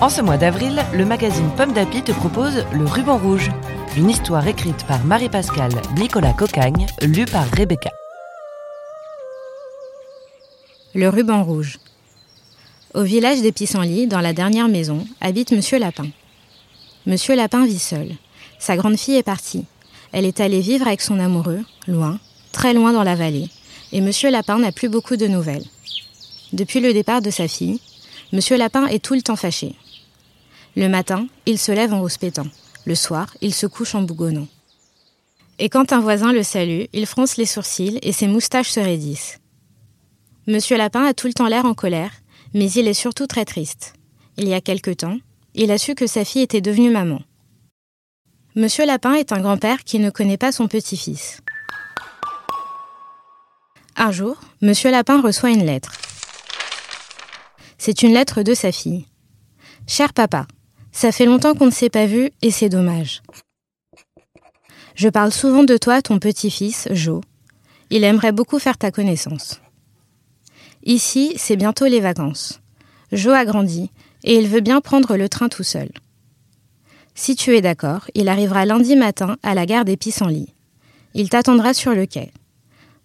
En ce mois d'avril, le magazine Pomme d'Api te propose Le Ruban Rouge, une histoire écrite par Marie-Pascale Nicolas Cocagne, lue par Rebecca. Le Ruban Rouge. Au village des Pissenlits, dans la dernière maison, habite Monsieur Lapin. Monsieur Lapin vit seul. Sa grande fille est partie. Elle est allée vivre avec son amoureux, loin, très loin dans la vallée, et Monsieur Lapin n'a plus beaucoup de nouvelles. Depuis le départ de sa fille, Monsieur Lapin est tout le temps fâché. Le matin, il se lève en rouspétant. Le soir, il se couche en bougonnant. Et quand un voisin le salue, il fronce les sourcils et ses moustaches se raidissent. Monsieur Lapin a tout le temps l'air en colère, mais il est surtout très triste. Il y a quelque temps, il a su que sa fille était devenue maman. Monsieur Lapin est un grand-père qui ne connaît pas son petit-fils. Un jour, Monsieur Lapin reçoit une lettre. C'est une lettre de sa fille. Cher papa, ça fait longtemps qu'on ne s'est pas vu et c'est dommage. Je parle souvent de toi ton petit-fils, Joe. Il aimerait beaucoup faire ta connaissance. Ici, c'est bientôt les vacances. Joe a grandi et il veut bien prendre le train tout seul. Si tu es d'accord, il arrivera lundi matin à la gare des Pissenlits. Il t'attendra sur le quai.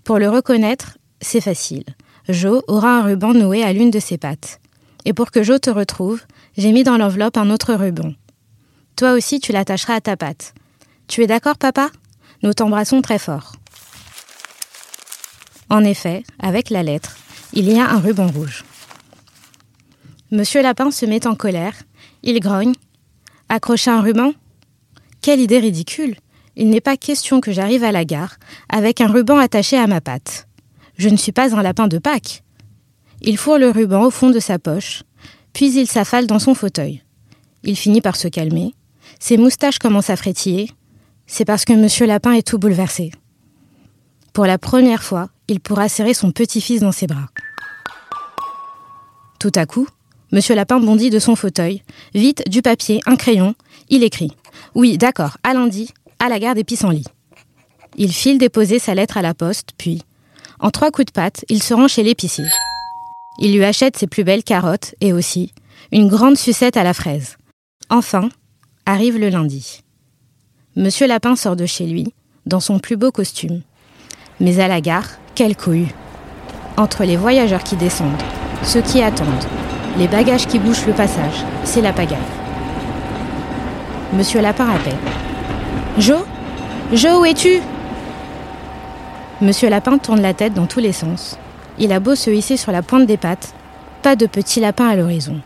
Pour le reconnaître, c'est facile. Joe aura un ruban noué à l'une de ses pattes. Et pour que Joe te retrouve, j'ai mis dans l'enveloppe un autre ruban. Toi aussi, tu l'attacheras à ta patte. Tu es d'accord, papa? Nous t'embrassons très fort. En effet, avec la lettre, il y a un ruban rouge. Monsieur Lapin se met en colère. Il grogne. Accrocher un ruban Quelle idée ridicule Il n'est pas question que j'arrive à la gare avec un ruban attaché à ma patte. Je ne suis pas un lapin de Pâques. Il fourre le ruban au fond de sa poche, puis il s'affale dans son fauteuil. Il finit par se calmer. Ses moustaches commencent à frétiller. C'est parce que Monsieur Lapin est tout bouleversé. Pour la première fois, il pourra serrer son petit-fils dans ses bras. Tout à coup, Monsieur Lapin bondit de son fauteuil. Vite, du papier, un crayon. Il écrit Oui, d'accord, à lundi, à la gare des Pissenlits. Il file déposer sa lettre à la poste, puis, en trois coups de patte, il se rend chez l'épicier. Il lui achète ses plus belles carottes et aussi une grande sucette à la fraise. Enfin, arrive le lundi. Monsieur Lapin sort de chez lui, dans son plus beau costume. Mais à la gare, quelle cohue Entre les voyageurs qui descendent, ceux qui attendent, les bagages qui bouchent le passage, c'est la pagaille. Monsieur Lapin appelle. Jo? Jo, où es-tu? Monsieur Lapin tourne la tête dans tous les sens. Il a beau se hisser sur la pointe des pattes, pas de petit lapin à l'horizon.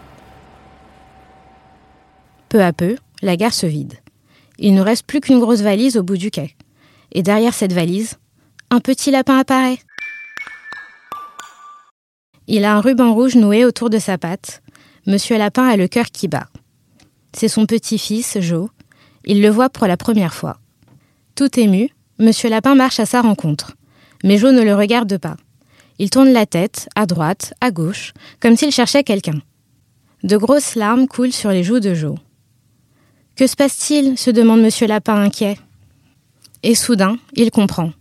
Peu à peu, la gare se vide. Il ne reste plus qu'une grosse valise au bout du quai. Et derrière cette valise, un petit lapin apparaît. Il a un ruban rouge noué autour de sa patte. Monsieur Lapin a le cœur qui bat. C'est son petit-fils, Joe. Il le voit pour la première fois. Tout ému, Monsieur Lapin marche à sa rencontre. Mais Joe ne le regarde pas. Il tourne la tête, à droite, à gauche, comme s'il cherchait quelqu'un. De grosses larmes coulent sur les joues de Joe. Que se passe-t-il se demande Monsieur Lapin inquiet. Et soudain, il comprend.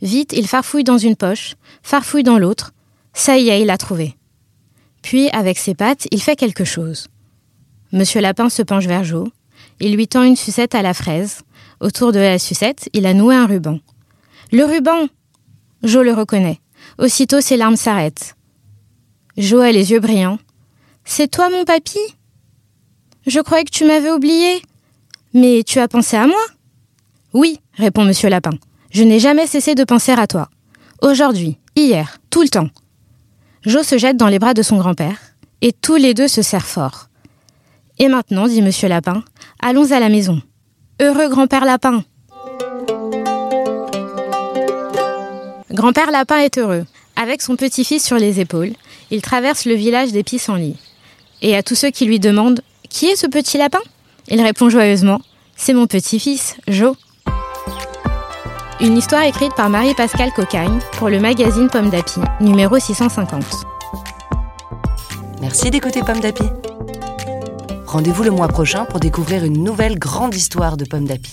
Vite, il farfouille dans une poche, farfouille dans l'autre. Ça y est, il a trouvé. Puis, avec ses pattes, il fait quelque chose. Monsieur Lapin se penche vers Joe. Il lui tend une sucette à la fraise. Autour de la sucette, il a noué un ruban. Le ruban Joe le reconnaît. Aussitôt ses larmes s'arrêtent. Joe a les yeux brillants. C'est toi mon papy? Je croyais que tu m'avais oublié. Mais tu as pensé à moi? Oui, répond Monsieur Lapin. Je n'ai jamais cessé de penser à toi. Aujourd'hui, hier, tout le temps. Joe se jette dans les bras de son grand-père, et tous les deux se serrent fort. Et maintenant, dit Monsieur Lapin, allons à la maison. Heureux grand-père Lapin Grand-père Lapin est heureux. Avec son petit-fils sur les épaules, il traverse le village des Pissenlits. Et à tous ceux qui lui demandent Qui est ce petit lapin? Il répond joyeusement C'est mon petit-fils, Jo. Une histoire écrite par Marie-Pascale Cocagne pour le magazine Pomme d'Api, numéro 650. Merci d'écouter Pomme d'Api. Rendez-vous le mois prochain pour découvrir une nouvelle grande histoire de Pomme d'Api.